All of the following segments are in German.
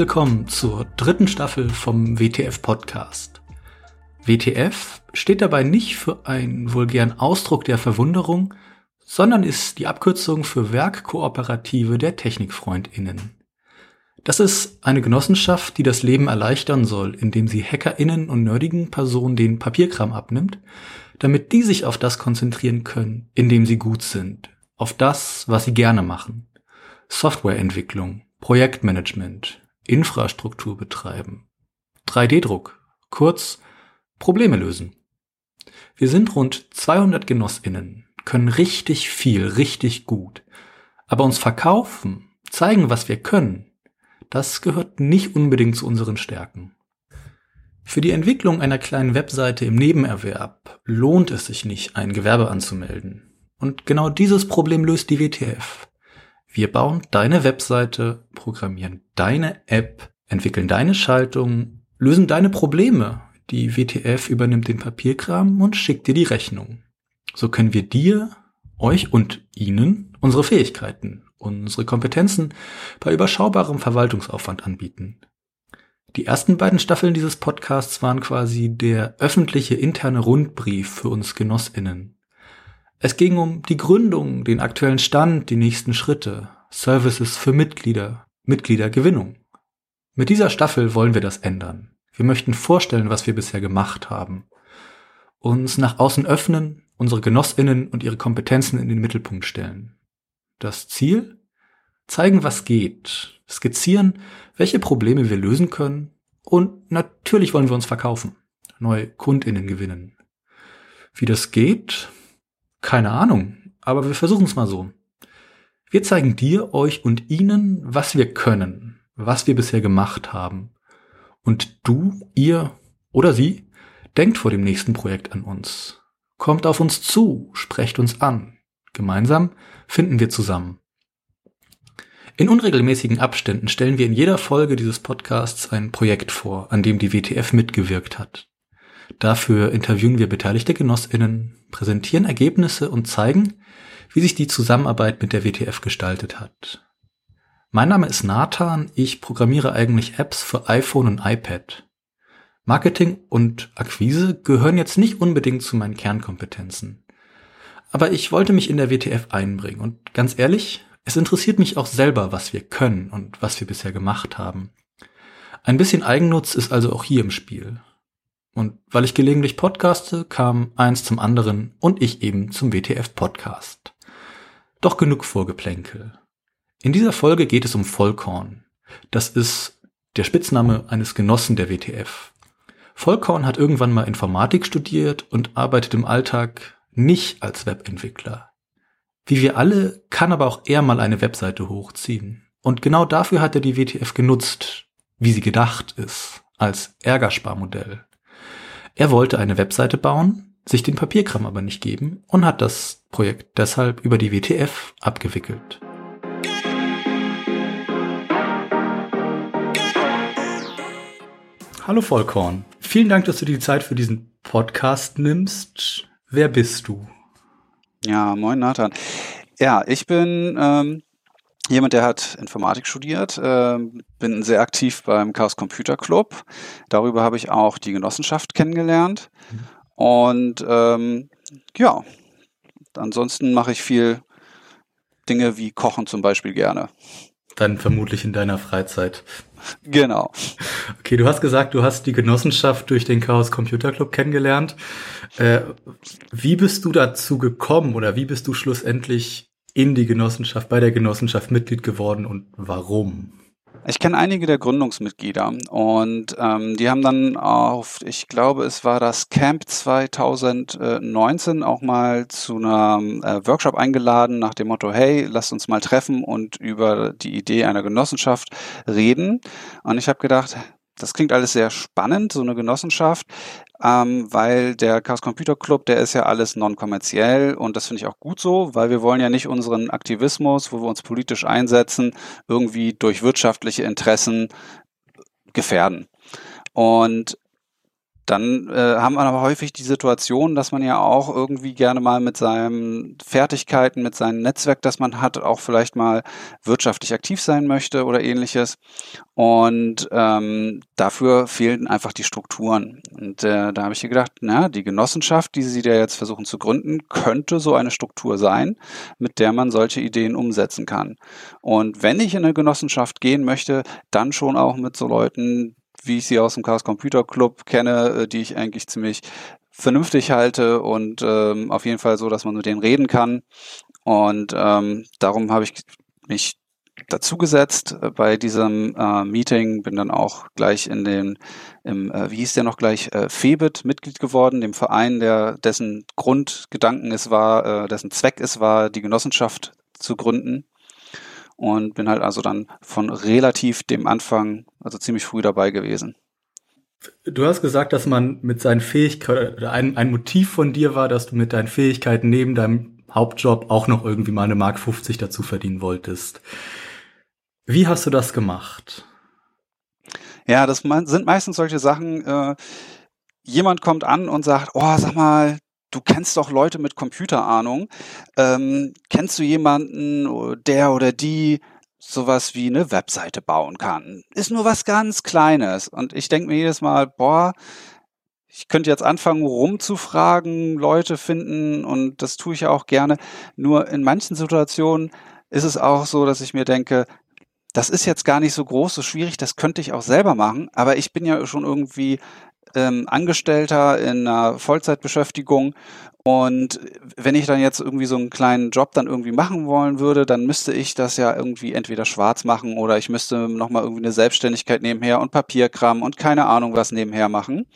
Willkommen zur dritten Staffel vom WTF Podcast. WTF steht dabei nicht für einen vulgären Ausdruck der Verwunderung, sondern ist die Abkürzung für Werkkooperative der Technikfreundinnen. Das ist eine Genossenschaft, die das Leben erleichtern soll, indem sie Hackerinnen und nerdigen Personen den Papierkram abnimmt, damit die sich auf das konzentrieren können, in dem sie gut sind, auf das, was sie gerne machen. Softwareentwicklung, Projektmanagement, Infrastruktur betreiben, 3D-Druck, kurz Probleme lösen. Wir sind rund 200 Genossinnen, können richtig viel, richtig gut. Aber uns verkaufen, zeigen, was wir können, das gehört nicht unbedingt zu unseren Stärken. Für die Entwicklung einer kleinen Webseite im Nebenerwerb lohnt es sich nicht, ein Gewerbe anzumelden. Und genau dieses Problem löst die WTF. Wir bauen deine Webseite, programmieren deine App, entwickeln deine Schaltung, lösen deine Probleme. Die WTF übernimmt den Papierkram und schickt dir die Rechnung. So können wir dir, euch und Ihnen unsere Fähigkeiten, unsere Kompetenzen bei überschaubarem Verwaltungsaufwand anbieten. Die ersten beiden Staffeln dieses Podcasts waren quasi der öffentliche interne Rundbrief für uns Genossinnen. Es ging um die Gründung, den aktuellen Stand, die nächsten Schritte, Services für Mitglieder, Mitgliedergewinnung. Mit dieser Staffel wollen wir das ändern. Wir möchten vorstellen, was wir bisher gemacht haben. Uns nach außen öffnen, unsere Genossinnen und ihre Kompetenzen in den Mittelpunkt stellen. Das Ziel? Zeigen, was geht, skizzieren, welche Probleme wir lösen können und natürlich wollen wir uns verkaufen, neue Kundinnen gewinnen. Wie das geht, keine Ahnung, aber wir versuchen es mal so. Wir zeigen dir, euch und ihnen, was wir können, was wir bisher gemacht haben. Und du, ihr oder sie denkt vor dem nächsten Projekt an uns. Kommt auf uns zu, sprecht uns an. Gemeinsam finden wir zusammen. In unregelmäßigen Abständen stellen wir in jeder Folge dieses Podcasts ein Projekt vor, an dem die WTF mitgewirkt hat. Dafür interviewen wir beteiligte Genossinnen, präsentieren Ergebnisse und zeigen, wie sich die Zusammenarbeit mit der WTF gestaltet hat. Mein Name ist Nathan, ich programmiere eigentlich Apps für iPhone und iPad. Marketing und Akquise gehören jetzt nicht unbedingt zu meinen Kernkompetenzen. Aber ich wollte mich in der WTF einbringen und ganz ehrlich, es interessiert mich auch selber, was wir können und was wir bisher gemacht haben. Ein bisschen Eigennutz ist also auch hier im Spiel. Und weil ich gelegentlich podcaste, kam eins zum anderen und ich eben zum WTF Podcast. Doch genug Vorgeplänkel. In dieser Folge geht es um Vollkorn. Das ist der Spitzname eines Genossen der WTF. Vollkorn hat irgendwann mal Informatik studiert und arbeitet im Alltag nicht als Webentwickler. Wie wir alle kann aber auch er mal eine Webseite hochziehen. Und genau dafür hat er die WTF genutzt, wie sie gedacht ist, als Ärgersparmodell. Er wollte eine Webseite bauen, sich den Papierkram aber nicht geben und hat das Projekt deshalb über die WTF abgewickelt. Hallo Vollkorn, vielen Dank, dass du dir die Zeit für diesen Podcast nimmst. Wer bist du? Ja, moin Nathan. Ja, ich bin ähm, jemand, der hat Informatik studiert, äh, bin sehr aktiv beim Chaos Computer Club. Darüber habe ich auch die Genossenschaft kennengelernt. Und ähm, ja, ansonsten mache ich viel Dinge wie Kochen zum Beispiel gerne. Dann vermutlich in deiner Freizeit. Genau. Okay, du hast gesagt, du hast die Genossenschaft durch den Chaos Computer Club kennengelernt. Äh, wie bist du dazu gekommen oder wie bist du schlussendlich in die Genossenschaft, bei der Genossenschaft Mitglied geworden und warum? Ich kenne einige der Gründungsmitglieder und ähm, die haben dann auf, ich glaube, es war das Camp 2019 auch mal zu einem äh, Workshop eingeladen nach dem Motto, hey, lasst uns mal treffen und über die Idee einer Genossenschaft reden. Und ich habe gedacht, das klingt alles sehr spannend, so eine Genossenschaft, ähm, weil der Chaos Computer Club, der ist ja alles non-kommerziell und das finde ich auch gut so, weil wir wollen ja nicht unseren Aktivismus, wo wir uns politisch einsetzen, irgendwie durch wirtschaftliche Interessen gefährden. Und dann äh, haben wir aber häufig die Situation, dass man ja auch irgendwie gerne mal mit seinen Fertigkeiten, mit seinem Netzwerk, das man hat, auch vielleicht mal wirtschaftlich aktiv sein möchte oder ähnliches. Und ähm, dafür fehlen einfach die Strukturen. Und äh, da habe ich gedacht, na, die Genossenschaft, die Sie da jetzt versuchen zu gründen, könnte so eine Struktur sein, mit der man solche Ideen umsetzen kann. Und wenn ich in eine Genossenschaft gehen möchte, dann schon auch mit so Leuten, wie ich sie aus dem Chaos Computer Club kenne, äh, die ich eigentlich ziemlich vernünftig halte und ähm, auf jeden Fall so, dass man mit denen reden kann. Und ähm, darum habe ich mich dazugesetzt äh, bei diesem äh, Meeting, bin dann auch gleich in den, im, äh, wie hieß der noch gleich, äh, FEBIT Mitglied geworden, dem Verein, der dessen Grundgedanken es war, äh, dessen Zweck es war, die Genossenschaft zu gründen und bin halt also dann von relativ dem Anfang, also ziemlich früh dabei gewesen. Du hast gesagt, dass man mit seinen Fähigkeiten, oder ein, ein Motiv von dir war, dass du mit deinen Fähigkeiten neben deinem Hauptjob auch noch irgendwie mal eine Mark 50 dazu verdienen wolltest. Wie hast du das gemacht? Ja, das sind meistens solche Sachen, äh, jemand kommt an und sagt, oh, sag mal, du kennst doch Leute mit Computerahnung. Ähm, kennst du jemanden, der oder die sowas wie eine Webseite bauen kann? Ist nur was ganz Kleines. Und ich denke mir jedes Mal, boah, ich könnte jetzt anfangen, rumzufragen, Leute finden und das tue ich ja auch gerne. Nur in manchen Situationen ist es auch so, dass ich mir denke, das ist jetzt gar nicht so groß, so schwierig, das könnte ich auch selber machen, aber ich bin ja schon irgendwie ähm, Angestellter in einer Vollzeitbeschäftigung und wenn ich dann jetzt irgendwie so einen kleinen Job dann irgendwie machen wollen würde, dann müsste ich das ja irgendwie entweder schwarz machen oder ich müsste nochmal irgendwie eine Selbstständigkeit nebenher und Papierkram und keine Ahnung was nebenher machen.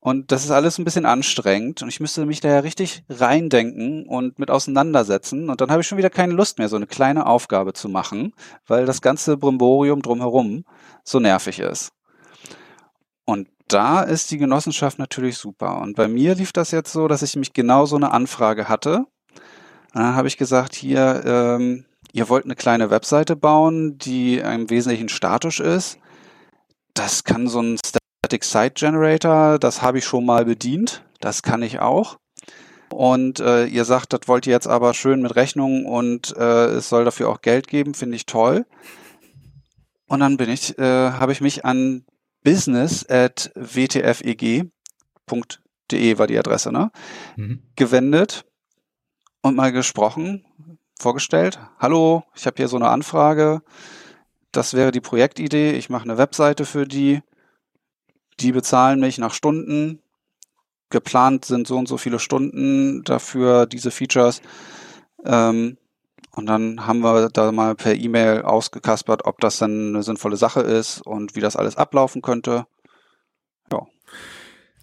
Und das ist alles ein bisschen anstrengend und ich müsste mich da ja richtig reindenken und mit auseinandersetzen. Und dann habe ich schon wieder keine Lust mehr, so eine kleine Aufgabe zu machen, weil das ganze Brimborium drumherum so nervig ist. Und da ist die Genossenschaft natürlich super. Und bei mir lief das jetzt so, dass ich mich genau so eine Anfrage hatte. Und dann habe ich gesagt, hier, ähm, ihr wollt eine kleine Webseite bauen, die im Wesentlichen statisch ist. Das kann so ein Static Site Generator, das habe ich schon mal bedient. Das kann ich auch. Und äh, ihr sagt, das wollt ihr jetzt aber schön mit Rechnung und äh, es soll dafür auch Geld geben, finde ich toll. Und dann bin ich, äh, habe ich mich an business at wtfeg.de war die Adresse, ne? Mhm. Gewendet und mal gesprochen, vorgestellt. Hallo, ich habe hier so eine Anfrage. Das wäre die Projektidee. Ich mache eine Webseite für die. Die bezahlen mich nach Stunden. Geplant sind so und so viele Stunden dafür diese Features. Ähm, und dann haben wir da mal per E-Mail ausgekaspert, ob das dann eine sinnvolle Sache ist und wie das alles ablaufen könnte. Ja.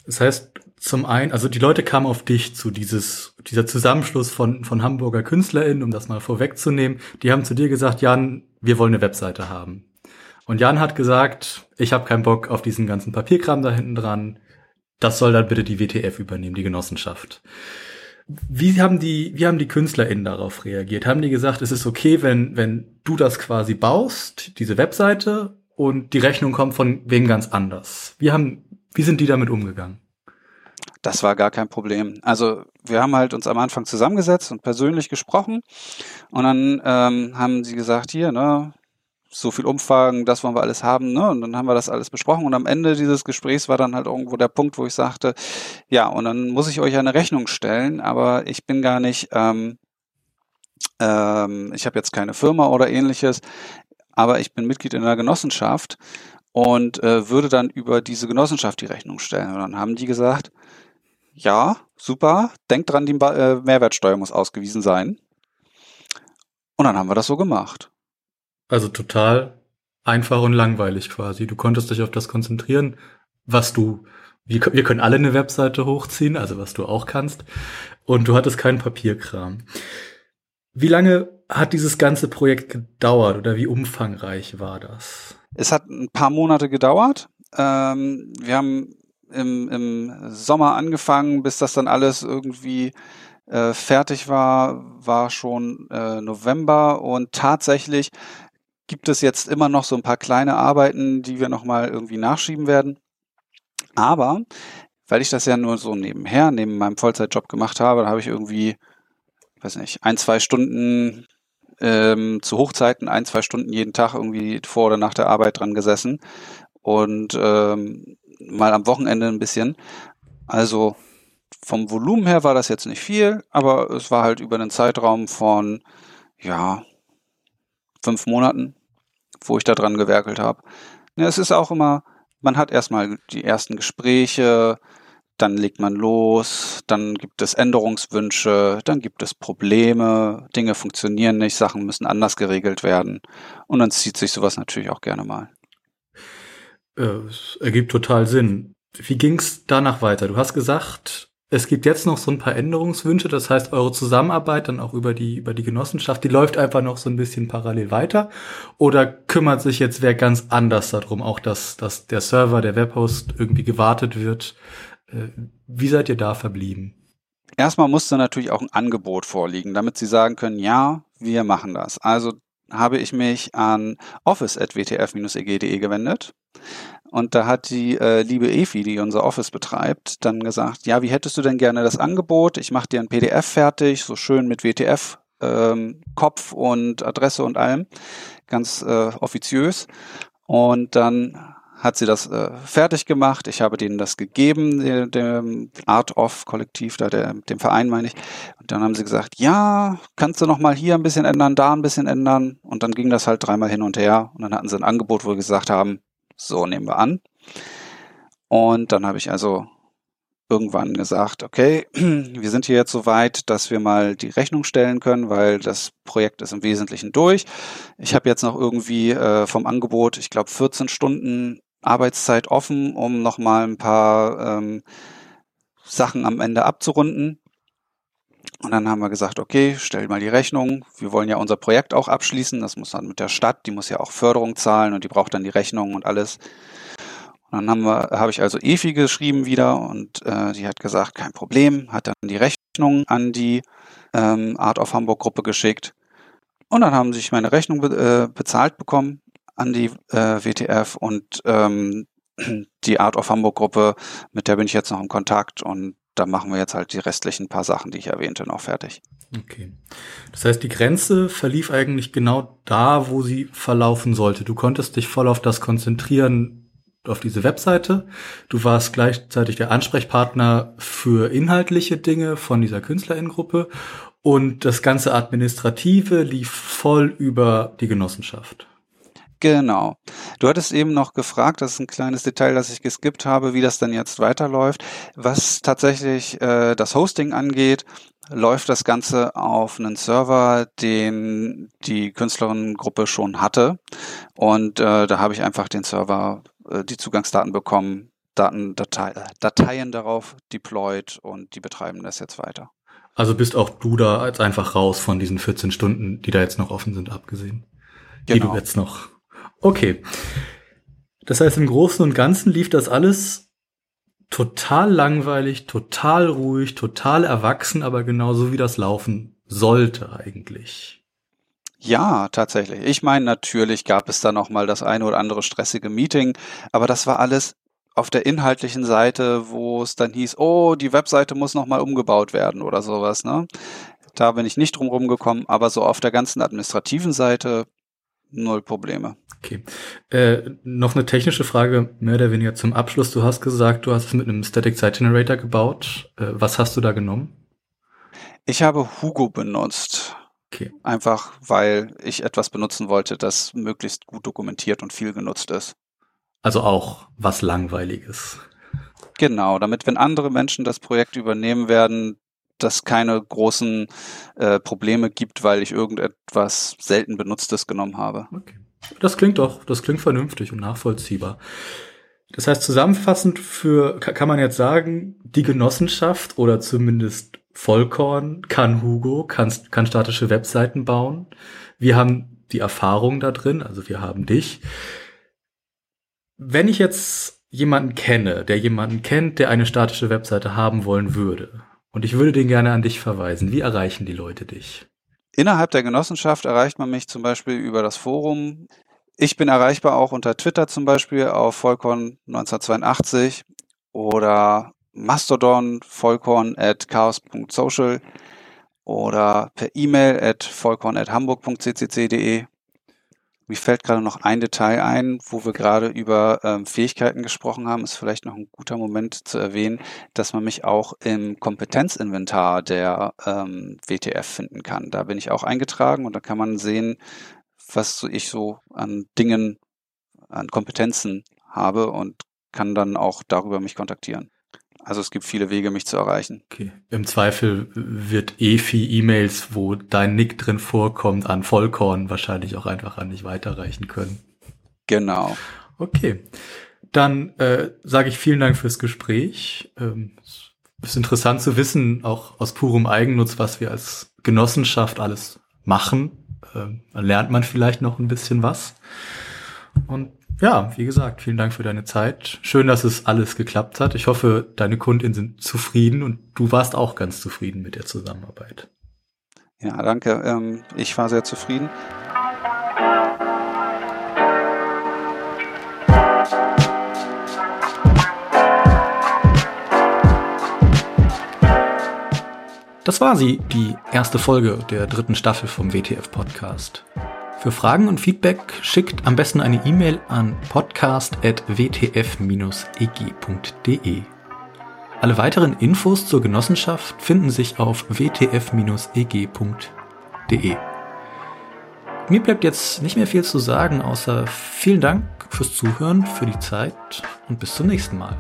Das heißt, zum einen, also die Leute kamen auf dich zu dieses, dieser Zusammenschluss von, von Hamburger KünstlerInnen, um das mal vorwegzunehmen. Die haben zu dir gesagt, Jan, wir wollen eine Webseite haben. Und Jan hat gesagt, ich habe keinen Bock auf diesen ganzen Papierkram da hinten dran. Das soll dann bitte die WTF übernehmen, die Genossenschaft. Wie haben die, wie haben die KünstlerInnen darauf reagiert? Haben die gesagt, es ist okay, wenn, wenn du das quasi baust, diese Webseite, und die Rechnung kommt von wem ganz anders? Wie haben, wie sind die damit umgegangen? Das war gar kein Problem. Also wir haben halt uns am Anfang zusammengesetzt und persönlich gesprochen und dann ähm, haben sie gesagt, hier, ne, so viel Umfang, das wollen wir alles haben, ne? Und dann haben wir das alles besprochen und am Ende dieses Gesprächs war dann halt irgendwo der Punkt, wo ich sagte, ja, und dann muss ich euch eine Rechnung stellen, aber ich bin gar nicht, ähm, ähm, ich habe jetzt keine Firma oder ähnliches, aber ich bin Mitglied in einer Genossenschaft und äh, würde dann über diese Genossenschaft die Rechnung stellen. Und dann haben die gesagt, ja, super, denkt dran, die äh, Mehrwertsteuer muss ausgewiesen sein. Und dann haben wir das so gemacht. Also total einfach und langweilig quasi. Du konntest dich auf das konzentrieren, was du, wir, wir können alle eine Webseite hochziehen, also was du auch kannst. Und du hattest keinen Papierkram. Wie lange hat dieses ganze Projekt gedauert oder wie umfangreich war das? Es hat ein paar Monate gedauert. Ähm, wir haben im, im Sommer angefangen, bis das dann alles irgendwie äh, fertig war, war schon äh, November und tatsächlich gibt es jetzt immer noch so ein paar kleine Arbeiten, die wir nochmal irgendwie nachschieben werden. Aber weil ich das ja nur so nebenher, neben meinem Vollzeitjob gemacht habe, da habe ich irgendwie, weiß nicht, ein, zwei Stunden ähm, zu Hochzeiten, ein, zwei Stunden jeden Tag irgendwie vor oder nach der Arbeit dran gesessen und ähm, mal am Wochenende ein bisschen. Also vom Volumen her war das jetzt nicht viel, aber es war halt über einen Zeitraum von, ja, fünf Monaten, wo ich da dran gewerkelt habe. Ja, es ist auch immer, man hat erstmal die ersten Gespräche, dann legt man los, dann gibt es Änderungswünsche, dann gibt es Probleme, Dinge funktionieren nicht, Sachen müssen anders geregelt werden und dann zieht sich sowas natürlich auch gerne mal. Äh, es ergibt total Sinn. Wie ging es danach weiter? Du hast gesagt, es gibt jetzt noch so ein paar Änderungswünsche, das heißt, eure Zusammenarbeit dann auch über die, über die Genossenschaft, die läuft einfach noch so ein bisschen parallel weiter. Oder kümmert sich jetzt wer ganz anders darum, auch dass, dass der Server, der Webhost irgendwie gewartet wird? Äh, wie seid ihr da verblieben? Erstmal musste natürlich auch ein Angebot vorliegen, damit sie sagen können, ja, wir machen das. Also habe ich mich an office.wtf-eg.de gewendet und da hat die äh, liebe Efi, die unser Office betreibt, dann gesagt, ja, wie hättest du denn gerne das Angebot? Ich mache dir ein PDF fertig, so schön mit WTF, ähm, Kopf und Adresse und allem, ganz äh, offiziös. Und dann hat sie das äh, fertig gemacht. Ich habe denen das gegeben, dem, dem Art of Kollektiv, da der, dem Verein meine ich. Und dann haben sie gesagt, ja, kannst du noch mal hier ein bisschen ändern, da ein bisschen ändern. Und dann ging das halt dreimal hin und her. Und dann hatten sie ein Angebot, wo wir gesagt haben, so nehmen wir an. Und dann habe ich also irgendwann gesagt, okay, wir sind hier jetzt so weit, dass wir mal die Rechnung stellen können, weil das Projekt ist im Wesentlichen durch. Ich habe jetzt noch irgendwie äh, vom Angebot, ich glaube, 14 Stunden Arbeitszeit offen, um nochmal ein paar ähm, Sachen am Ende abzurunden. Und dann haben wir gesagt, okay, stell mal die Rechnung. Wir wollen ja unser Projekt auch abschließen. Das muss dann mit der Stadt, die muss ja auch Förderung zahlen und die braucht dann die Rechnung und alles. Und dann haben wir, habe ich also Efi geschrieben wieder und äh, die hat gesagt, kein Problem, hat dann die Rechnung an die ähm, Art of Hamburg Gruppe geschickt. Und dann haben sich meine Rechnung be äh, bezahlt bekommen an die äh, WTF und ähm, die Art of Hamburg Gruppe, mit der bin ich jetzt noch im Kontakt und da machen wir jetzt halt die restlichen paar Sachen, die ich erwähnte, noch fertig. Okay. Das heißt, die Grenze verlief eigentlich genau da, wo sie verlaufen sollte. Du konntest dich voll auf das konzentrieren, auf diese Webseite. Du warst gleichzeitig der Ansprechpartner für inhaltliche Dinge von dieser Künstlerinnengruppe und das ganze Administrative lief voll über die Genossenschaft. Genau. Du hattest eben noch gefragt, das ist ein kleines Detail, das ich geskippt habe, wie das dann jetzt weiterläuft. Was tatsächlich äh, das Hosting angeht, läuft das Ganze auf einen Server, den die Künstlerinnengruppe schon hatte. Und äh, da habe ich einfach den Server, äh, die Zugangsdaten bekommen, Daten, Datei, äh, Dateien darauf deployed und die betreiben das jetzt weiter. Also bist auch du da als einfach raus von diesen 14 Stunden, die da jetzt noch offen sind, abgesehen. Genau. Die du genau. jetzt noch Okay. Das heißt, im Großen und Ganzen lief das alles total langweilig, total ruhig, total erwachsen, aber genauso wie das laufen sollte eigentlich. Ja, tatsächlich. Ich meine, natürlich gab es da noch mal das eine oder andere stressige Meeting, aber das war alles auf der inhaltlichen Seite, wo es dann hieß, oh, die Webseite muss noch mal umgebaut werden oder sowas, ne? Da bin ich nicht drum rumgekommen, aber so auf der ganzen administrativen Seite null Probleme. Okay. Äh, noch eine technische Frage, mehr oder weniger zum Abschluss. Du hast gesagt, du hast es mit einem Static Site Generator gebaut. Äh, was hast du da genommen? Ich habe Hugo benutzt. Okay. Einfach, weil ich etwas benutzen wollte, das möglichst gut dokumentiert und viel genutzt ist. Also auch was Langweiliges. Genau, damit wenn andere Menschen das Projekt übernehmen werden, das keine großen äh, Probleme gibt, weil ich irgendetwas selten benutztes genommen habe. Okay. Das klingt doch, das klingt vernünftig und nachvollziehbar. Das heißt, zusammenfassend für, kann man jetzt sagen, die Genossenschaft oder zumindest Vollkorn kann Hugo, kann, kann statische Webseiten bauen. Wir haben die Erfahrung da drin, also wir haben dich. Wenn ich jetzt jemanden kenne, der jemanden kennt, der eine statische Webseite haben wollen würde, und ich würde den gerne an dich verweisen, wie erreichen die Leute dich? Innerhalb der Genossenschaft erreicht man mich zum Beispiel über das Forum. Ich bin erreichbar auch unter Twitter zum Beispiel auf Volcon 1982 oder Mastodon vollkorn at chaos.social oder per E-Mail at vollkorn at hamburg.ccc.de. Mir fällt gerade noch ein Detail ein, wo wir gerade über ähm, Fähigkeiten gesprochen haben. Ist vielleicht noch ein guter Moment zu erwähnen, dass man mich auch im Kompetenzinventar der ähm, WTF finden kann. Da bin ich auch eingetragen und da kann man sehen, was ich so an Dingen, an Kompetenzen habe und kann dann auch darüber mich kontaktieren. Also es gibt viele Wege, mich zu erreichen. Okay. Im Zweifel wird EFI E-Mails, wo dein Nick drin vorkommt, an Vollkorn wahrscheinlich auch einfach an dich weiterreichen können. Genau. Okay. Dann äh, sage ich vielen Dank fürs Gespräch. Ähm, es ist interessant zu wissen, auch aus purem Eigennutz, was wir als Genossenschaft alles machen. Ähm, lernt man vielleicht noch ein bisschen was. Und ja, wie gesagt, vielen Dank für deine Zeit. Schön, dass es alles geklappt hat. Ich hoffe, deine Kunden sind zufrieden und du warst auch ganz zufrieden mit der Zusammenarbeit. Ja, danke. Ähm, ich war sehr zufrieden. Das war sie, die erste Folge der dritten Staffel vom WTF Podcast. Für Fragen und Feedback schickt am besten eine E-Mail an podcast.wtf-eg.de. Alle weiteren Infos zur Genossenschaft finden sich auf wtf-eg.de. Mir bleibt jetzt nicht mehr viel zu sagen, außer vielen Dank fürs Zuhören, für die Zeit und bis zum nächsten Mal.